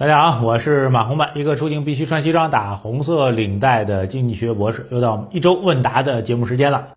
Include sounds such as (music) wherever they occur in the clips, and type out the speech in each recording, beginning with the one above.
大家好，我是马红漫，一个出行必须穿西装、打红色领带的经济学博士。又到我们一周问答的节目时间了。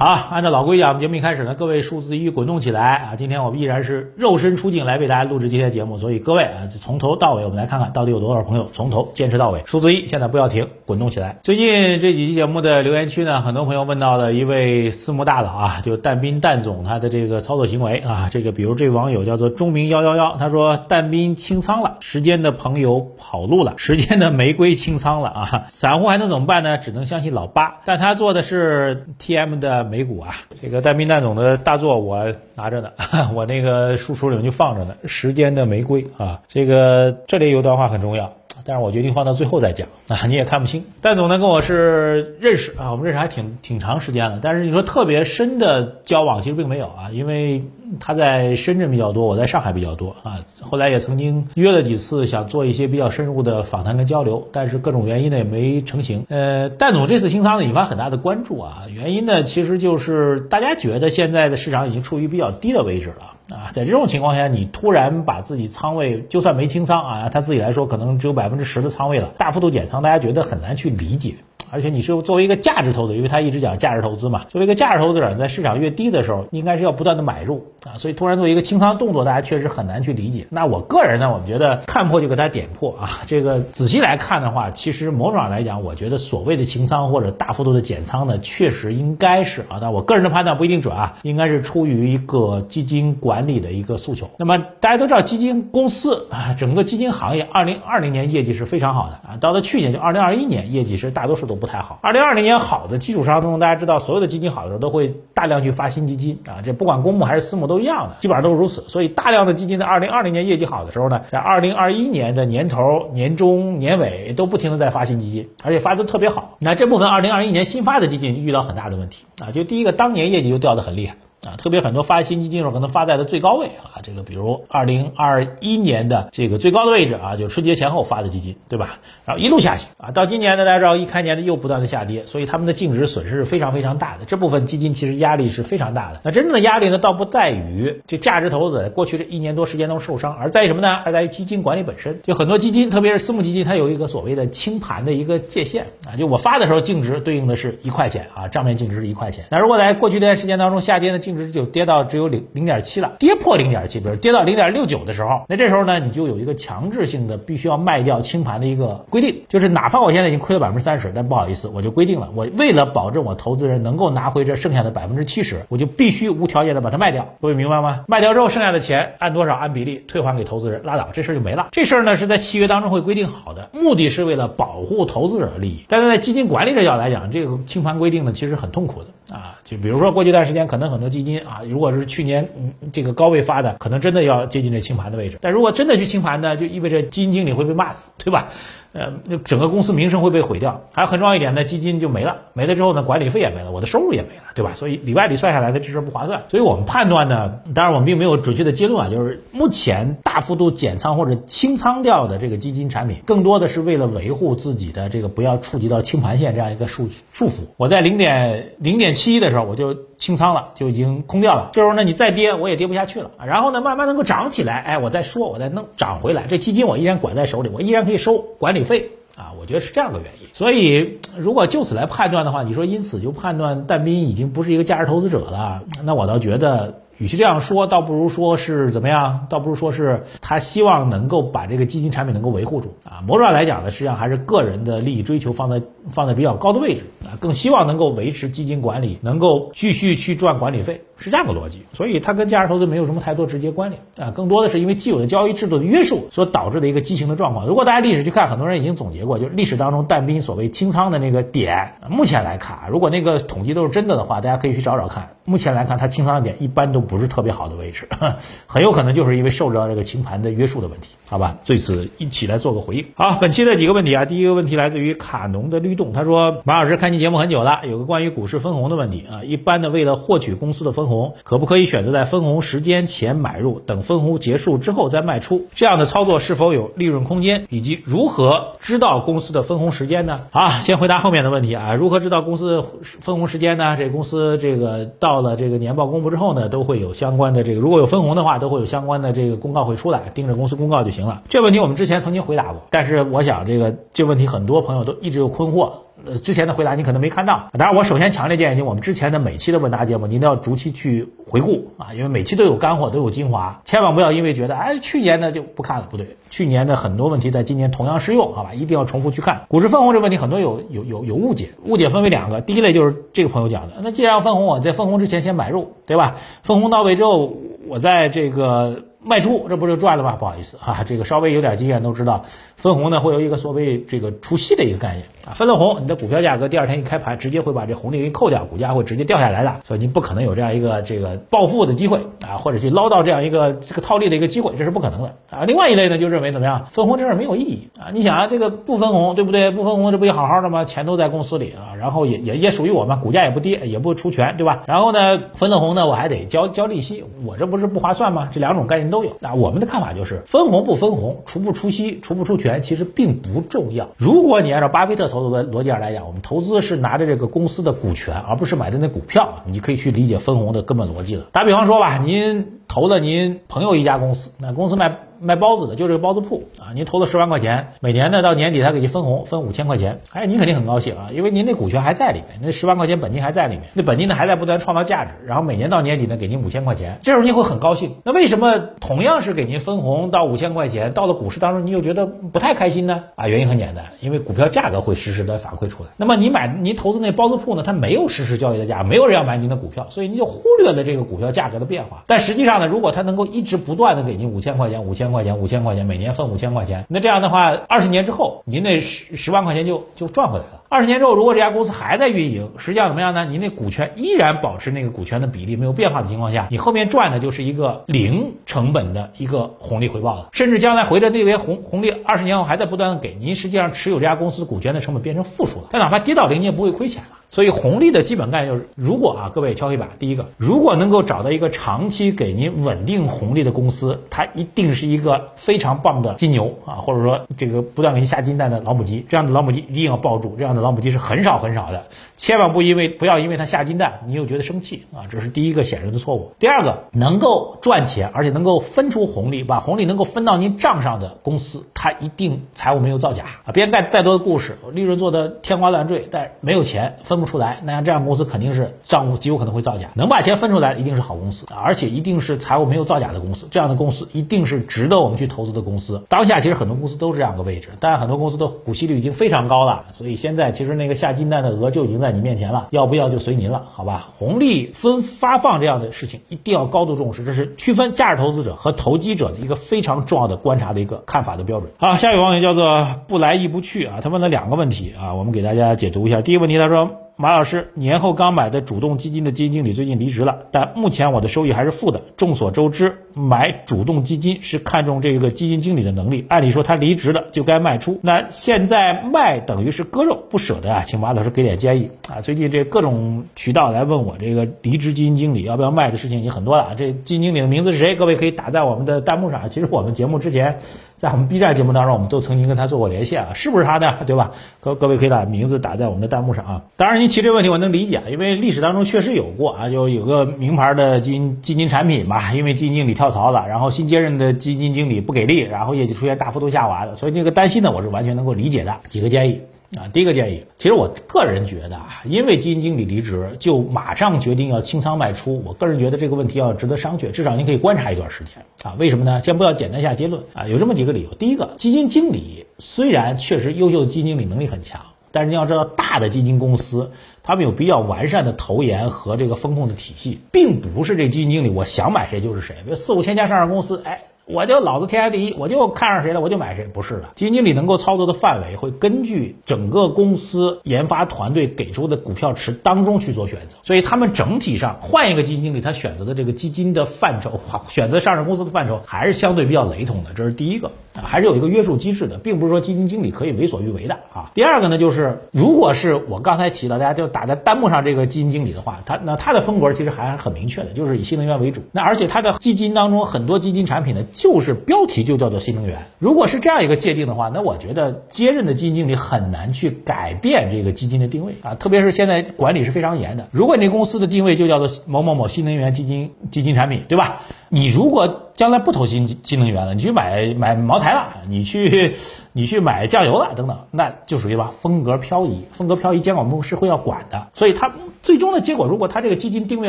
好，按照老规矩，啊，我们节目一开始呢，各位数字一滚动起来啊！今天我们依然是肉身出镜来为大家录制今天的节目，所以各位啊，从头到尾我们来看看到底有多少朋友从头坚持到尾。数字一，现在不要停，滚动起来。最近这几期节目的留言区呢，很多朋友问到了一位私募大佬啊，就但斌蛋总他的这个操作行为啊，这个比如这位网友叫做钟明幺幺幺，他说但斌清仓了，时间的朋友跑路了，时间的玫瑰清仓了啊，散户还能怎么办呢？只能相信老八，但他做的是 TM 的美股啊。这个戴斌戴总的大作我拿着呢，(laughs) 我那个书橱里面就放着呢，时间的玫瑰啊，这个这里有段话很重要。但是我决定放到最后再讲啊，(laughs) 你也看不清。戴总呢跟我是认识啊，我们认识还挺挺长时间了。但是你说特别深的交往，其实并没有啊，因为他在深圳比较多，我在上海比较多啊。后来也曾经约了几次，想做一些比较深入的访谈跟交流，但是各种原因呢也没成型。呃，戴总这次清仓呢引发很大的关注啊，原因呢其实就是大家觉得现在的市场已经处于比较低的位置了。啊，在这种情况下，你突然把自己仓位就算没清仓啊，他自己来说可能只有百分之十的仓位了，大幅度减仓，大家觉得很难去理解。而且你是作为一个价值投资，因为他一直讲价值投资嘛，作为一个价值投资者，在市场越低的时候，应该是要不断的买入啊，所以突然做一个清仓动作，大家确实很难去理解。那我个人呢，我们觉得看破就给他点破啊，这个仔细来看的话，其实某种上来讲，我觉得所谓的清仓或者大幅度的减仓呢，确实应该是啊，但我个人的判断不一定准啊，应该是出于一个基金管理的一个诉求。那么大家都知道，基金公司啊，整个基金行业，二零二零年业绩是非常好的啊，到了去年就二零二一年业绩是大多数都不太好，二零二零年好的基础上，大家知道，所有的基金好的时候都会大量去发新基金啊，这不管公募还是私募都一样的，基本上都是如此。所以大量的基金在二零二零年业绩好的时候呢，在二零二一年的年头、年中、年尾都不停的在发新基金，而且发的特别好。那这部分二零二一年新发的基金就遇到很大的问题啊，就第一个，当年业绩就掉的很厉害。啊，特别很多发新基金的时候，可能发在了最高位啊。这个比如二零二一年的这个最高的位置啊，就春节前后发的基金，对吧？然后一路下去啊，到今年呢，大家知道一开年的又不断的下跌，所以他们的净值损失是非常非常大的。这部分基金其实压力是非常大的。那真正的压力呢，倒不在于这价值投资者过去这一年多时间当中受伤，而在于什么呢？而在于基金管理本身。就很多基金，特别是私募基金，它有一个所谓的清盘的一个界限啊。就我发的时候净值对应的是一块钱啊，账面净值是一块钱。那如果在过去这段时间当中下跌呢，净净值就跌到。只有零零点七了，跌破零点七，比如跌到零点六九的时候，那这时候呢，你就有一个强制性的必须要卖掉清盘的一个规定，就是哪怕我现在已经亏了百分之三十，但不好意思，我就规定了，我为了保证我投资人能够拿回这剩下的百分之七十，我就必须无条件的把它卖掉。各位明白吗？卖掉之后剩下的钱按多少按比例退还给投资人，拉倒，这事儿就没了。这事儿呢是在契约当中会规定好的，目的是为了保护投资者的利益。但是在基金管理者角度来讲，这个清盘规定呢其实很痛苦的啊。就比如说过去一段时间，可能很多基金啊，如果是去年这个高位发的，可能真的要接近这清盘的位置。但如果真的去清盘呢，就意味着基金经理会被骂死，对吧？呃，那整个公司名声会被毁掉。还有很重要一点呢，基金就没了，没了之后呢，管理费也没了，我的收入也没了，对吧？所以里外里算下来的这事不划算。所以我们判断呢，当然我们并没有准确的结论啊，就是目前大幅度减仓或者清仓掉的这个基金产品，更多的是为了维护自己的这个不要触及到清盘线这样一个束束缚。我在零点零点七的时候我就清仓了，就已经空掉了。这时候呢，你再跌我也跌不下去了。然后呢，慢慢能够涨起来，哎，我再说，我再弄涨回来，这基金我依然管在手里，我依然可以收管理费。啊，我觉得是这样的原因，所以如果就此来判断的话，你说因此就判断但斌已经不是一个价值投资者了，那我倒觉得，与其这样说，倒不如说是怎么样？倒不如说是他希望能够把这个基金产品能够维护住啊。某种上来讲呢，实际上还是个人的利益追求放在放在比较高的位置啊，更希望能够维持基金管理能够继续去赚管理费。是这样的逻辑，所以它跟价值投资没有什么太多直接关联啊，更多的是因为既有的交易制度的约束所导致的一个畸形的状况。如果大家历史去看，很多人已经总结过，就是历史当中但斌所谓清仓的那个点，目前来看，如果那个统计都是真的的话，大家可以去找找看。目前来看，他清仓的点一般都不是特别好的位置，(laughs) 很有可能就是因为受到这个清盘的约束的问题。好吧，对此一起来做个回应。好，本期的几个问题啊，第一个问题来自于卡农的律动，他说马老师看您节目很久了，有个关于股市分红的问题啊，一般的为了获取公司的分红，可不可以选择在分红时间前买入，等分红结束之后再卖出？这样的操作是否有利润空间，以及如何知道公司的分红时间呢？好，先回答后面的问题啊，如何知道公司分红时间呢？这公司这个到了这个年报公布之后呢，都会有相关的这个，如果有分红的话，都会有相关的这个公告会出来，盯着公司公告就行行了。这问题我们之前曾经回答过，但是我想这个这问题很多朋友都一直有困惑。呃，之前的回答你可能没看到。当然，我首先强烈建议您，我们之前的每期的问答节目，您都要逐期去回顾啊，因为每期都有干货，都有精华，千万不要因为觉得哎去年的就不看了，不对，去年的很多问题在今年同样适用，好吧，一定要重复去看。股市分红这个问题，很多有有有有误解，误解分为两个，第一类就是这个朋友讲的，那既然要分红，我在分红之前先买入，对吧？分红到位之后，我在这个。卖出，这不就赚了吗？不好意思啊，这个稍微有点经验都知道，分红呢会有一个所谓这个除息的一个概念啊，分了红，你的股票价格第二天一开盘，直接会把这红利给扣掉，股价会直接掉下来的，所以你不可能有这样一个这个暴富的机会啊，或者去捞到这样一个这个套利的一个机会，这是不可能的啊。另外一类呢，就认为怎么样，分红这事没有意义啊，你想啊，这个不分红，对不对？不分红这不也好好的吗？钱都在公司里啊，然后也也也属于我们，股价也不跌，也不出权，对吧？然后呢，分了红呢，我还得交交利息，我这不是不划算吗？这两种概念都有那，我们的。看法就是分红不分红，除不除息，除不出权，其实并不重要。如果你按照巴菲特投资的逻辑上来讲，我们投资是拿着这个公司的股权，而不是买的那股票，你可以去理解分红的根本逻辑了。打比方说吧，您投了您朋友一家公司，那公司卖。卖包子的，就这个包子铺啊，您投了十万块钱，每年呢到年底他给您分红，分五千块钱，哎，您肯定很高兴啊，因为您那股权还在里面，那十万块钱本金还在里面，那本金呢还在不断创造价值，然后每年到年底呢给您五千块钱，这时候您会很高兴。那为什么同样是给您分红到五千块钱，到了股市当中你又觉得不太开心呢？啊，原因很简单，因为股票价格会实时的反馈出来。那么你买您投资那包子铺呢，它没有实时交易的价，没有人要买您的股票，所以您就忽略了这个股票价格的变化。但实际上呢，如果他能够一直不断的给您五千块钱、五千块钱、五千块钱。每年分五千块钱，那这样的话，二十年之后，您那十十万块钱就就赚回来了。二十年之后，如果这家公司还在运营，实际上怎么样呢？您那股权依然保持那个股权的比例没有变化的情况下，你后面赚的就是一个零成本的一个红利回报了。甚至将来回的那些红红利，二十年后还在不断的给您，实际上持有这家公司股权的成本变成负数了。但哪怕跌到零，你也不会亏钱了。所以红利的基本概念就是，如果啊，各位敲黑板，第一个，如果能够找到一个长期给您稳定红利的公司，它一定是一个非常棒的金牛啊，或者说这个不断给您下金蛋的老母鸡，这样的老母鸡一定要抱住，这样的老母鸡是很少很少的，千万不因为不要因为它下金蛋，你又觉得生气啊，这是第一个显然的错误。第二个，能够赚钱而且能够分出红利，把红利能够分到您账上的公司，它一定财务没有造假啊，别人干再多的故事，利润做的天花乱坠，但没有钱分。不出来，那像这样公司肯定是账户极有可能会造假。能把钱分出来，一定是好公司，而且一定是财务没有造假的公司。这样的公司一定是值得我们去投资的公司。当下其实很多公司都是这样的位置，但是很多公司的股息率已经非常高了，所以现在其实那个下金蛋的鹅就已经在你面前了，要不要就随您了，好吧？红利分发放这样的事情一定要高度重视，这是区分价值投资者和投机者的一个非常重要的观察的一个看法的标准。好，下一位网友叫做不来亦不去啊，他问了两个问题啊，我们给大家解读一下。第一个问题，他说。马老师，年后刚买的主动基金的基金经理最近离职了，但目前我的收益还是负的。众所周知，买主动基金是看中这个基金经理的能力。按理说他离职了就该卖出，那现在卖等于是割肉，不舍得啊，请马老师给点建议啊。最近这各种渠道来问我这个离职基金经理要不要卖的事情已经很多了啊。这基金经理的名字是谁？各位可以打在我们的弹幕上。其实我们节目之前在我们 B 站节目当中，我们都曾经跟他做过连线啊，是不是他呢？对吧？各各位可以把名字打在我们的弹幕上啊。当然您。提这个问题我能理解啊，因为历史当中确实有过啊，就有个名牌的基金基金产品吧，因为基金经理跳槽了，然后新接任的基金经理不给力，然后业绩出现大幅度下滑的，所以这个担心呢，我是完全能够理解的。几个建议啊，第一个建议，其实我个人觉得啊，因为基金经理离职就马上决定要清仓卖出，我个人觉得这个问题要值得商榷，至少您可以观察一段时间啊。为什么呢？先不要简单下结论啊，有这么几个理由。第一个，基金经理虽然确实优秀的基金经理能力很强。但是你要知道，大的基金公司，他们有比较完善的投研和这个风控的体系，并不是这基金经理我想买谁就是谁。四五千家上市公司，哎。我就老子天下第一，我就看上谁了我就买谁，不是的。基金经理能够操作的范围会根据整个公司研发团队给出的股票池当中去做选择，所以他们整体上换一个基金经理，他选择的这个基金的范畴，选择上市公司的范畴还是相对比较雷同的，这是第一个，还是有一个约束机制的，并不是说基金经理可以为所欲为的啊。第二个呢，就是如果是我刚才提到，大家就打在弹幕上这个基金经理的话，他那他的风格其实还很明确的，就是以新能源为主。那而且他的基金当中很多基金产品的，就是标题就叫做新能源。如果是这样一个界定的话，那我觉得接任的基金经理很难去改变这个基金的定位啊，特别是现在管理是非常严的。如果你公司的定位就叫做某某某新能源基金基金产品，对吧？你如果将来不投新新能源了，你去买 (laughs) 买茅台了，你去 (laughs) 你去买酱油了等等，那就属于吧风格漂移，风格漂移监管部门是会要管的。所以它最终的结果，如果它这个基金定位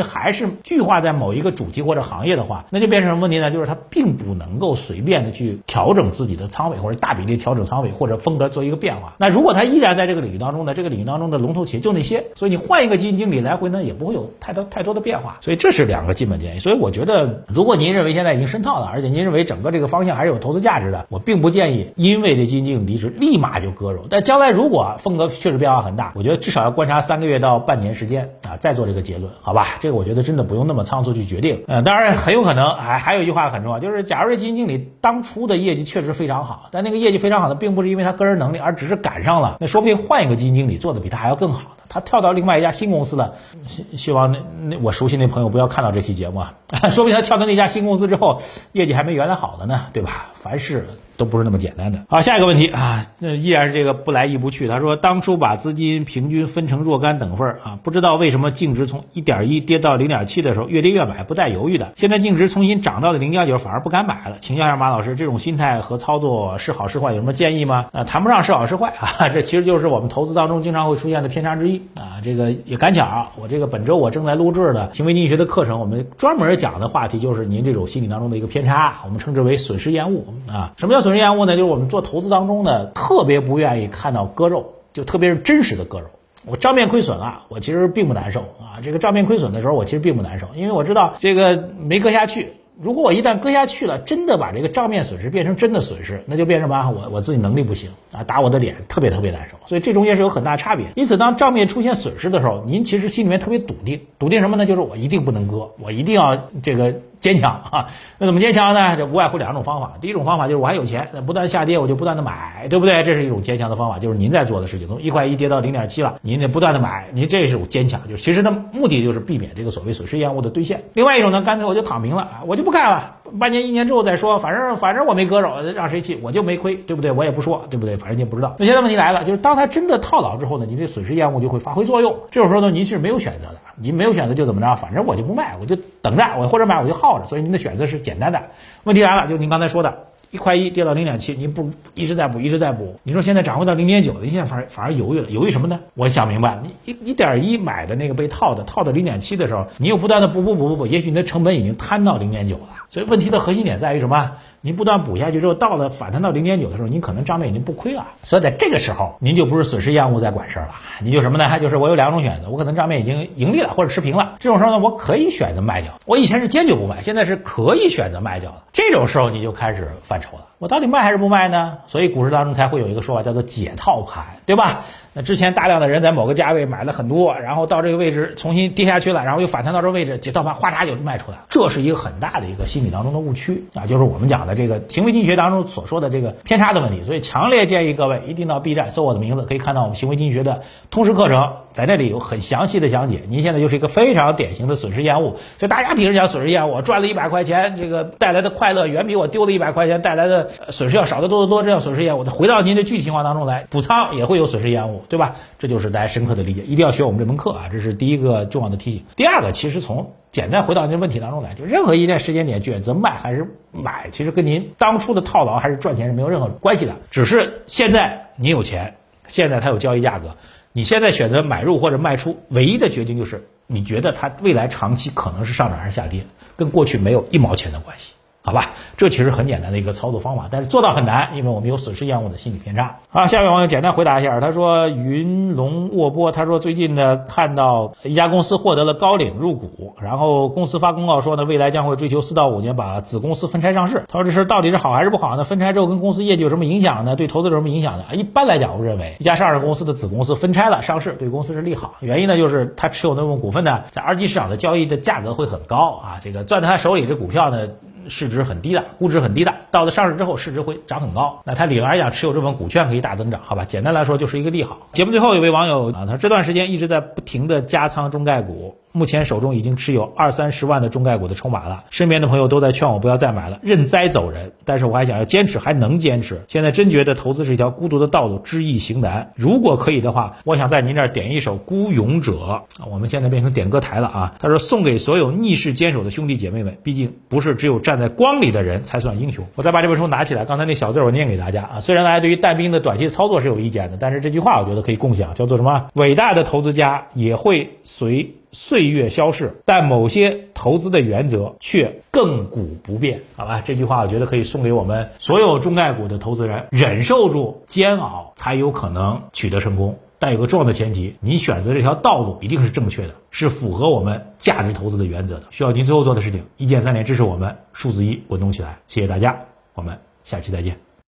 还是聚化在某一个主题或者行业的话，那就变成什么问题呢？就是它并不能够随便的去调整自己的仓位或者大比例调整仓位或者风格做一个变化。那如果它依然在这个领域当中呢，这个领域当中的龙头企业就那些，所以你换一个基金经理来回呢也不会有太多太多的变化。所以这是两个基本建议。所以我觉得，如果果您认为现在已经深套了，而且您认为整个这个方向还是有投资价值的，我并不建议因为这基金经理离职立马就割肉。但将来如果风格确实变化很大，我觉得至少要观察三个月到半年时间啊，再做这个结论，好吧？这个我觉得真的不用那么仓促去决定。呃，当然很有可能，还还有一句话很重要，就是假如这基金经理当初的业绩确实非常好，但那个业绩非常好的并不是因为他个人能力，而只是赶上了，那说不定换一个基金经理做的比他还要更好。他跳到另外一家新公司了，希希望那那我熟悉那朋友不要看到这期节目啊，(laughs) 说不定他跳到那家新公司之后，业绩还没原来好的呢，对吧？凡事都不是那么简单的。好，下一个问题啊，那依然是这个不来亦不去。他说，当初把资金平均分成若干等份啊，不知道为什么净值从一点一跌到零点七的时候，越跌越买，不带犹豫的。现在净值重新涨到了零点九，反而不敢买了。请教一下马老师，这种心态和操作是好是坏？有什么建议吗？啊，谈不上是好是坏 (laughs) 啊，这其实就是我们投资当中经常会出现的偏差之一啊。这个也赶巧，我这个本周我正在录制的行为经济学的课程，我们专门讲的话题就是您这种心理当中的一个偏差，我们称之为损失厌恶啊。什么叫损失厌恶呢？就是我们做投资当中呢，特别不愿意看到割肉，就特别是真实的割肉。我账面亏损了，我其实并不难受啊。这个账面亏损的时候，我其实并不难受，因为我知道这个没割下去。如果我一旦割下去了，真的把这个账面损失变成真的损失，那就变成什么？我我自己能力不行啊，打我的脸特别特别难受。所以这中间是有很大差别。因此，当账面出现损失的时候，您其实心里面特别笃定，笃定什么呢？就是我一定不能割，我一定要这个。坚强啊，那怎么坚强呢？这无外乎两种方法。第一种方法就是我还有钱，不断下跌我就不断的买，对不对？这是一种坚强的方法，就是您在做的事情。从一块一跌到零点七了，您得不断的买，您这是坚强，就其实它目的就是避免这个所谓损失厌恶的兑现。另外一种呢，干脆我就躺平了，我就不干了，半年一年之后再说，反正反正我没割肉，让谁气我就没亏，对不对？我也不说，对不对？反正你也不知道。那现在问题来了，就是当他真的套牢之后呢，你这损失厌恶就会发挥作用。这种时候呢，您是没有选择的，您没有选择就怎么着，反正我就不卖，我就等着，我或者买我就耗着。所以您的选择是。简单的，问题来了，就您刚才说的，一块一跌到零点七，您不一直在补，一直在补，你说现在涨回到零点九了，您现在反而反而犹豫了，犹豫什么呢？我想明白，你一一点一买的那个被套的，套到零点七的时候，你又不断的补补补补补，也许你的成本已经摊到零点九了，所以问题的核心点在于什么？您不断补下去之后，到了反弹到零点九的时候，您可能账面已经不亏了。所以在这个时候，您就不是损失厌恶在管事儿了，你就什么呢？就是我有两种选择，我可能账面已经盈利了或者持平了。这种时候呢，我可以选择卖掉。我以前是坚决不卖，现在是可以选择卖掉的。这种时候你就开始犯愁了，我到底卖还是不卖呢？所以股市当中才会有一个说法叫做解套盘，对吧？那之前大量的人在某个价位买了很多，然后到这个位置重新跌下去了，然后又反弹到这个位置，解套盘哗嚓就卖出来了。这是一个很大的一个心理当中的误区啊，就是我们讲的这个行为经济学当中所说的这个偏差的问题。所以强烈建议各位一定到 B 站搜我的名字，可以看到我们行为经济学的通识课程，在那里有很详细的讲解。您现在就是一个非常典型的损失厌恶，所以大家平时讲损失厌恶，赚了一百块钱，这个带来的快乐远比我丢了一百块钱带来的损失要少得多得多，这样损失厌恶。回到您的具体情况当中来，补仓也会有损失厌恶，对吧？这就是大家深刻的理解，一定要学我们这门课啊！这是第一个重要的提醒。第二个，其实从简单回到您问题当中来，就任何一件时间点选择卖还是买，其实跟您当初的套牢还是赚钱是没有任何关系的。只是现在你有钱，现在它有交易价格，你现在选择买入或者卖出，唯一的决定就是你觉得它未来长期可能是上涨还是下跌，跟过去没有一毛钱的关系。好吧，这其实很简单的一个操作方法，但是做到很难，因为我们有损失厌恶的心理偏差。好，下面网友简单回答一下，他说云龙卧波，他说最近呢看到一家公司获得了高瓴入股，然后公司发公告说呢，未来将会追求四到五年把子公司分拆上市。他说这事到底是好还是不好呢？分拆之后跟公司业绩有什么影响呢？对投资者什么影响呢？一般来讲，我认为一家上市公司的子公司分拆了上市，对公司是利好。原因呢就是他持有那部分股份呢，在二级市场的交易的价格会很高啊，这个攥在他手里这股票呢。市值很低的，估值很低的，到了上市之后市值会涨很高。那它理论来讲，持有这份股权可以大增长，好吧？简单来说就是一个利好。节目最后一位网友啊，他这段时间一直在不停的加仓中概股。目前手中已经持有二三十万的中概股的筹码了，身边的朋友都在劝我不要再买了，认栽走人。但是我还想要坚持，还能坚持。现在真觉得投资是一条孤独的道路，知易行难。如果可以的话，我想在您这儿点一首《孤勇者》啊，我们现在变成点歌台了啊。他说送给所有逆势坚守的兄弟姐妹们，毕竟不是只有站在光里的人才算英雄。我再把这本书拿起来，刚才那小字我念给大家啊。虽然大家对于但兵的短期操作是有意见的，但是这句话我觉得可以共享，叫做什么？伟大的投资家也会随。岁月消逝，但某些投资的原则却亘古不变。好吧，这句话我觉得可以送给我们所有中概股的投资人：忍受住煎熬，才有可能取得成功。但有个重要的前提，你选择这条道路一定是正确的，是符合我们价值投资的原则的。需要您最后做的事情，一键三连支持我们，数字一滚动起来。谢谢大家，我们下期再见。